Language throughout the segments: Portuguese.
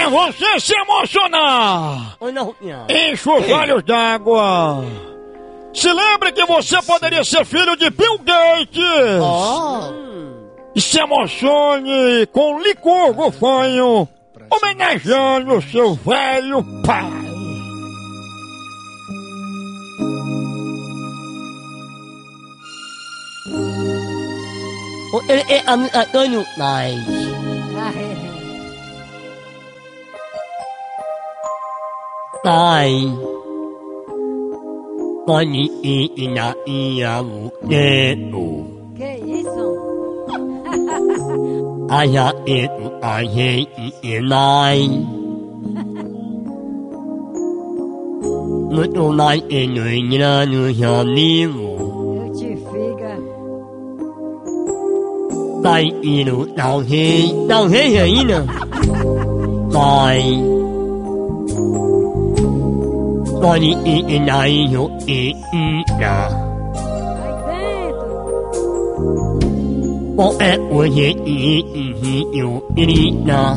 É você se emocionar! Oi, não, Rupião. Enche os olhos d'água! Se lembre que você poderia ser filho de Bill Gates! Ó. E se emocione com licor gofanho, homenageando o seu velho pai! Ele é amigo Antônio Nais. Nai. Pode ir na ia o dedo. Que isso? Aya e a gente e nai. Muito mais e no ingrano já vivo. Eu te figa. Vai ir o tal rei, tal rei ainda. Vai. Pode ir na ia e ina. Vai dentro. Bom é hoje e e e eu irina.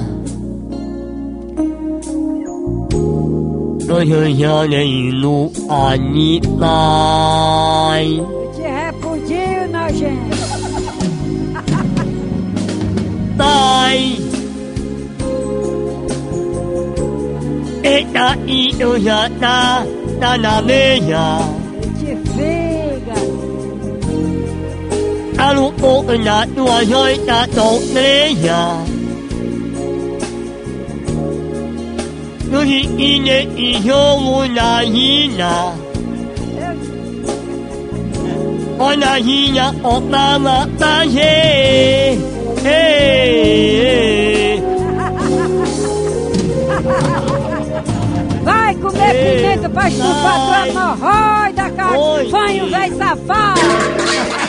Hoje já nem no animai. Eita e eu já tá, tá na meia. Eu te figa. Alu o na tua joita meia. No ine e jogo na hina. O na hina o mama. Vai comer Ei, pimenta pra estufar tua morroida, cara. Foi um velho safado.